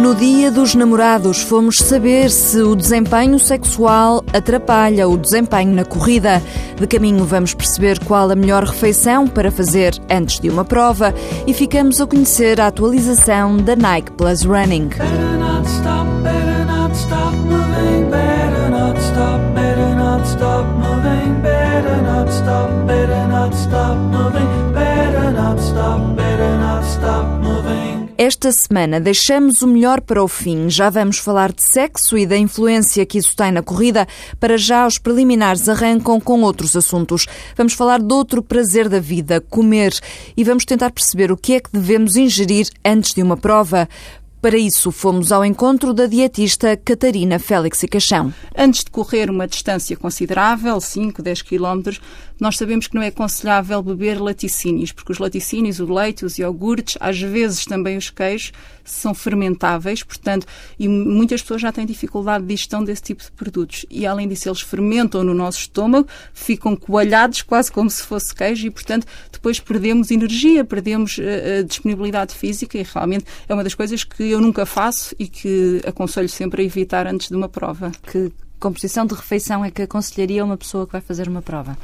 No dia dos namorados, fomos saber se o desempenho sexual atrapalha o desempenho na corrida. De caminho, vamos perceber qual a melhor refeição para fazer antes de uma prova e ficamos a conhecer a atualização da Nike Plus Running. Esta semana deixamos o melhor para o fim. Já vamos falar de sexo e da influência que isso tem na corrida. Para já, os preliminares arrancam com outros assuntos. Vamos falar de outro prazer da vida, comer. E vamos tentar perceber o que é que devemos ingerir antes de uma prova. Para isso, fomos ao encontro da dietista Catarina Félix e Caixão. Antes de correr uma distância considerável, 5, 10 km, nós sabemos que não é aconselhável beber laticínios, porque os laticínios, o leite, os iogurtes, às vezes também os queijos, são fermentáveis, portanto, e muitas pessoas já têm dificuldade de digestão desse tipo de produtos. E além disso, eles fermentam no nosso estômago, ficam coalhados quase como se fosse queijo e, portanto, depois perdemos energia, perdemos uh, disponibilidade física e realmente é uma das coisas que eu nunca faço e que aconselho sempre a evitar antes de uma prova. Que composição de refeição é que aconselharia uma pessoa que vai fazer uma prova?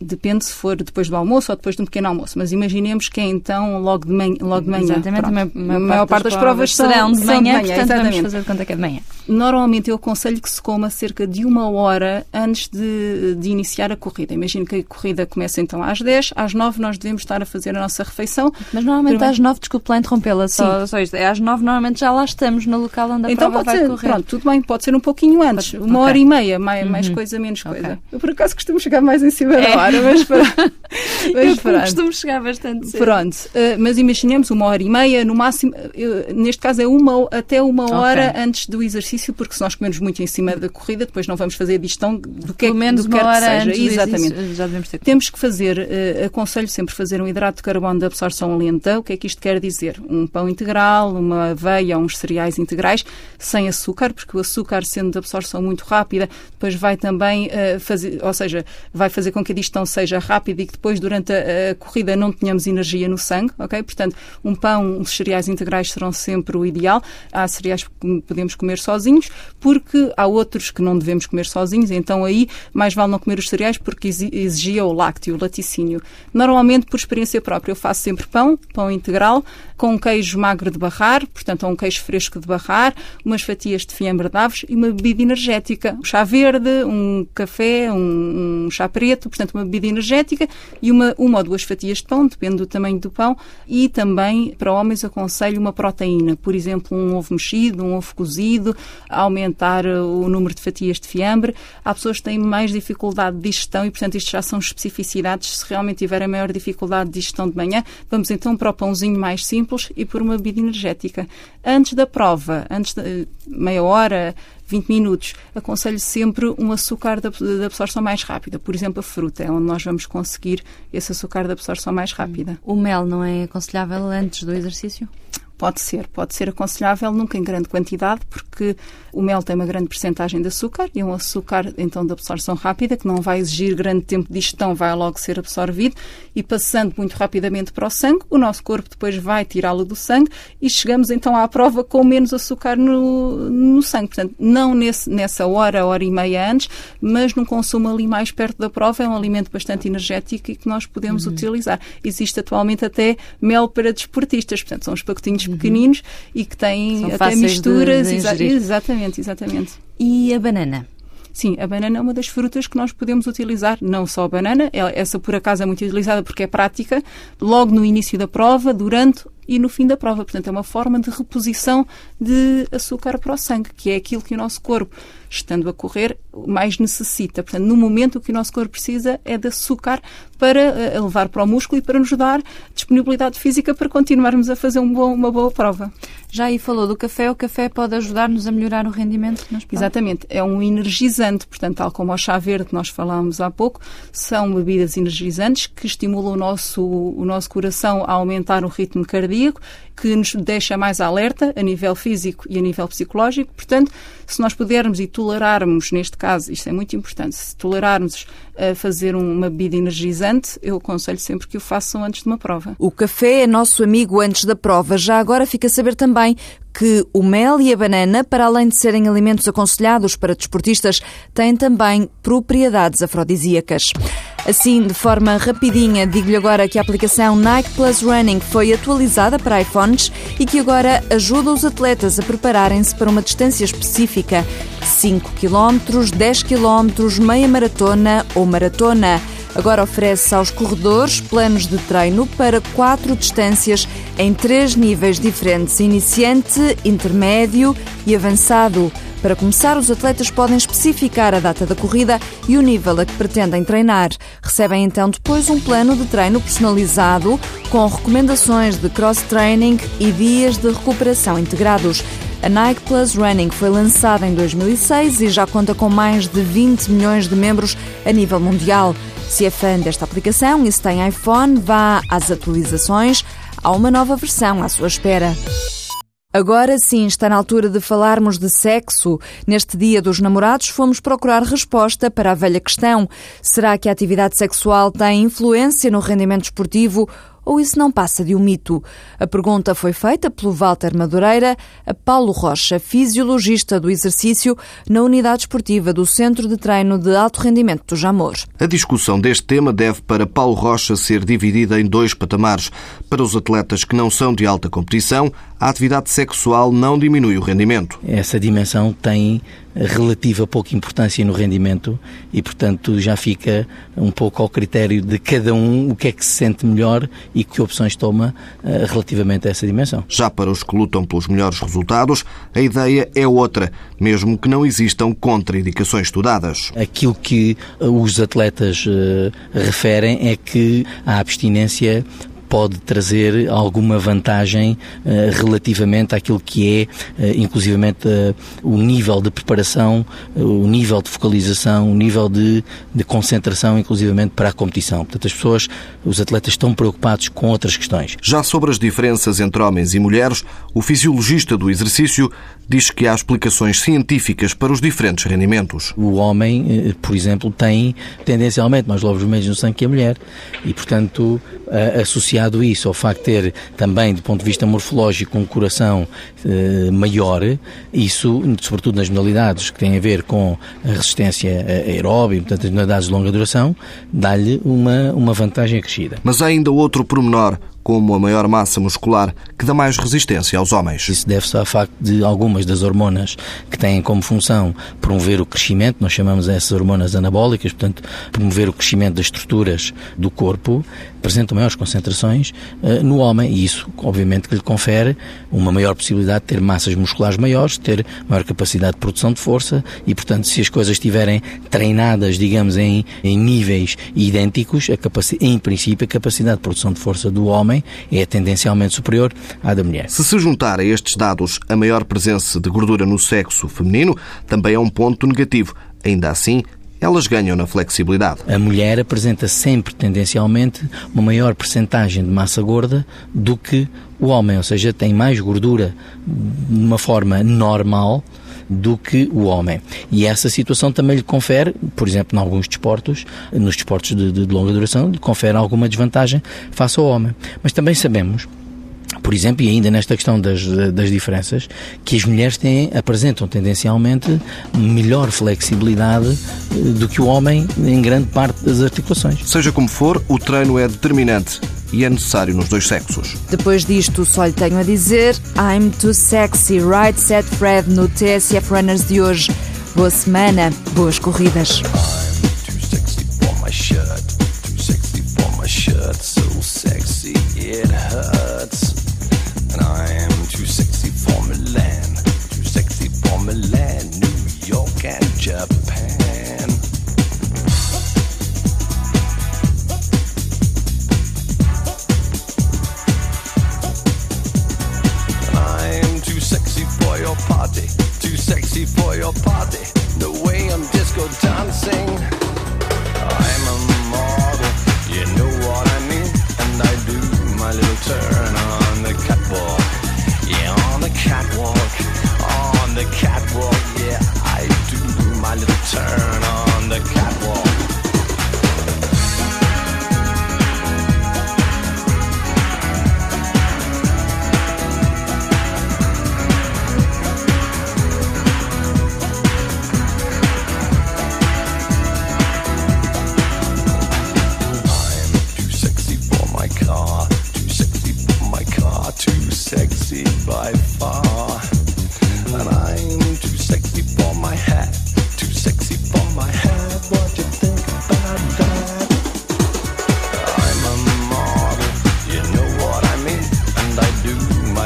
Depende se for depois do almoço ou depois de um pequeno almoço, mas imaginemos que é então logo de manhã. Logo de manhã. Exatamente, a maior, a maior parte das provas serão de manhã, de manhã portanto exatamente. vamos fazer de conta que é de manhã. Normalmente eu aconselho que se coma cerca de uma hora antes de, de iniciar a corrida. Imagino que a corrida começa então às 10, às 9 nós devemos estar a fazer a nossa refeição. Mas normalmente Primeiro- às nove, desculpe lá interrompê-la, só, só isto. É às nove, normalmente já lá estamos no local onde a Então prova pode vai ser, correr. pronto, tudo bem, pode ser um pouquinho antes, Pode- uma ok. hora e meia, mais, mais Uhum. coisa, menos Ok. coisa. Eu por acaso costumo chegar mais em cima É. da hora, mas, para, mas pronto. costumo chegar bastante cedo. Pronto, eh, mas imaginemos uma hora e meia, no máximo, eh, neste caso é uma, até uma hora antes do exercício, porque se nós comermos muito em cima da corrida, depois não vamos fazer digestão do que, é Pelo menos do que uma quer hora que seja. antes Exatamente. exercício, Já devemos ter Temos que fazer, eh, aconselho sempre fazer um hidrato de carbono de absorção lenta. O que é que isto quer dizer? Um pão integral, uma aveia, uns cereais integrais, sem açúcar, porque o açúcar, sendo de absorção muito rápida, depois vai também eh, fazer, ou seja, vai fazer com que a digestão seja rápida e que depois, durante a, a corrida, não tenhamos energia no sangue, ok? Portanto, um pão, uns cereais integrais serão sempre o ideal. Há cereais que podemos comer sozinhos, porque há outros que não devemos comer sozinhos, então aí mais vale não comer os cereais porque exi- exigia o lácteo, o laticínio. Normalmente, por experiência própria, eu faço sempre pão, pão integral, com um queijo magro de barrar, portanto, um queijo fresco de barrar, umas fatias de fiambre de aves e uma bebida energética. Um chá verde, um café, um, um chá preto, portanto, uma bebida energética e uma, uma ou duas fatias de pão, depende do tamanho do pão. E também, para homens, aconselho uma proteína, por exemplo, um ovo mexido, um ovo cozido, aumentar uh, o número de fatias de fiambre. Há pessoas que têm mais dificuldade de digestão e, portanto, isto já são especificidades. Se realmente tiverem maior dificuldade de digestão de manhã, vamos então para o pãozinho mais simples e por uma bebida energética. Antes da prova, antes de eh, meia hora, 20 minutos, aconselho sempre um açúcar de de absorção mais rápida. Por exemplo, a fruta, é onde nós vamos conseguir esse açúcar de absorção mais rápida. O mel não é aconselhável antes do exercício? Pode ser, pode ser aconselhável, nunca em grande quantidade, porque o mel tem uma grande percentagem de açúcar e é um açúcar então de absorção rápida que não vai exigir grande tempo de digestão, vai logo ser absorvido e passando muito rapidamente para o sangue, o nosso corpo depois vai tirá-lo do sangue e chegamos então à prova com menos açúcar no, no sangue. Portanto, não nesse, nessa hora, hora e meia antes, mas num consumo ali mais perto da prova, é um alimento bastante energético e que nós podemos utilizar. Existe atualmente até mel para desportistas, portanto, são os pacotinhos pequeninos e que têm São até fáceis de- misturas. de exa- exatamente, exatamente. E a banana? Sim, a banana é uma das frutas que nós podemos utilizar, não só a banana, essa por acaso é muito utilizada porque é prática, logo no início da prova, durante e no fim da prova. Portanto, é uma forma de reposição de açúcar para o sangue, que é aquilo que o nosso corpo, estando a correr, mais necessita. Portanto, no momento o que o nosso corpo precisa é de açúcar para eh, levar para o músculo e para nos dar disponibilidade física para continuarmos a fazer um bom- uma boa prova. Já aí falou do café. O café pode ajudar-nos a melhorar o rendimento nas provas? Exatamente, é um energizante, portanto, tal como o chá verde que nós falámos há pouco, são bebidas energizantes que estimulam o nosso, o nosso coração a aumentar o ritmo cardíaco cardíaco, que nos deixa mais alerta a nível físico e a nível psicológico. Portanto, se nós pudermos e tolerarmos, neste caso, isto é muito importante, se tolerarmos a fazer uma bebida energizante, eu aconselho sempre que o façam antes de uma prova. O café é nosso amigo antes da prova. Já agora fica a saber também que o mel e a banana, para além de serem alimentos aconselhados para desportistas, têm também propriedades afrodisíacas. Assim, de forma rapidinha, digo-lhe agora que a aplicação Nike Plus Running foi atualizada para iPhones e que agora ajuda os atletas a prepararem-se para uma distância específica: 5 km, 10 km, meia maratona ou maratona. Agora oferece aos corredores planos de treino para quatro distâncias em três níveis diferentes: iniciante, intermédio e avançado. Para começar, os atletas podem especificar a data da corrida e o nível a que pretendem treinar. Recebem então depois um plano de treino personalizado com recomendações de cross-training e dias de recuperação integrados. A Nike Plus Running foi lançada em 2006 e já conta com mais de 20 milhões de membros a nível mundial. Se é fã desta aplicação e se tem iPhone, vá às atualizações. Há uma nova versão à sua espera. Agora sim está na altura de falarmos de sexo. Neste Dia dos Namorados fomos procurar resposta para a velha questão: será que a atividade sexual tem influência no rendimento esportivo ou isso não passa de um mito? A pergunta foi feita pelo Walter Madureira a Paulo Rocha, fisiologista do exercício na unidade esportiva do Centro de Treino de Alto Rendimento do Jamor. A discussão deste tema deve para Paulo Rocha ser dividida em dois patamares. Para os atletas que não são de alta competição, a atividade sexual não diminui o rendimento. Essa dimensão tem relativa pouca importância no rendimento e, portanto, já fica um pouco ao critério de cada um o que é que se sente melhor e que opções toma uh, relativamente a essa dimensão. Já para os que lutam pelos melhores resultados, a ideia é outra, mesmo que não existam contraindicações estudadas. Aquilo que os atletas uh, referem é que a abstinência pode trazer alguma vantagem uh, relativamente àquilo que é, uh, inclusivamente, uh, o nível de preparação, o nível de focalização, o nível de, de concentração, inclusivamente, para a competição. Portanto, as pessoas, os atletas estão preocupados com outras questões. Já sobre as diferenças entre homens e mulheres, o fisiologista do exercício diz que há explicações científicas para os diferentes rendimentos. O homem, por exemplo, tem tendencialmente mais lobos vermelhos no sangue que a mulher e, portanto, associado isso ao facto de ter também, do ponto de vista morfológico, um coração eh, maior, isso, sobretudo nas modalidades que têm a ver com a resistência aeróbica, portanto, as modalidades de longa duração, dá-lhe uma, uma vantagem acrescida. Mas há ainda outro pormenor como a maior massa muscular, que dá mais resistência aos homens. Isso deve-se ao facto de algumas das hormonas que têm como função promover o crescimento, nós chamamos essas hormonas anabólicas, portanto, promover o crescimento das estruturas do corpo, apresentam maiores concentrações uh, no homem e isso, obviamente, que lhe confere uma maior possibilidade de ter massas musculares maiores, ter maior capacidade de produção de força e, portanto, se as coisas estiverem treinadas, digamos, em, em níveis idênticos, a em princípio, a capacidade de produção de força do homem é tendencialmente superior à da mulher. Se se juntar a estes dados a maior presença de gordura no sexo feminino, também é um ponto negativo. Ainda assim, elas ganham na flexibilidade. A mulher apresenta sempre, tendencialmente, uma maior percentagem de massa gorda do que o homem, ou seja, tem mais gordura de uma forma normal do que o homem. E essa situação também lhe confere, por exemplo, em alguns desportos, nos desportos de, de longa duração, lhe confere alguma desvantagem face ao homem. Mas também sabemos por exemplo, e ainda nesta questão das, das diferenças, que as mulheres têm, apresentam tendencialmente melhor flexibilidade eh, do que o homem em grande parte das articulações. Seja como for, o treino é determinante e é necessário nos dois sexos. Depois disto, só lhe tenho a dizer I'm too sexy, right set Fred no TSF Runners de hoje. Boa semana, boas corridas. on the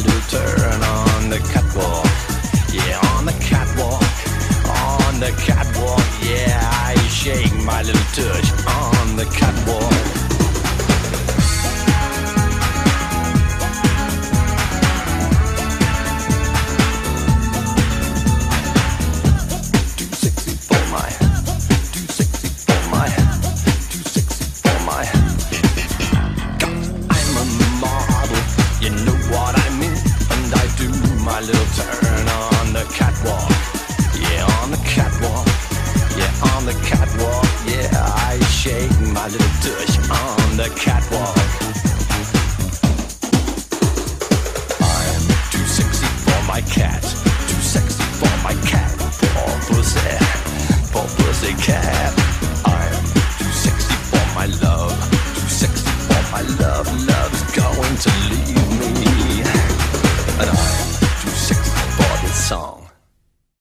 do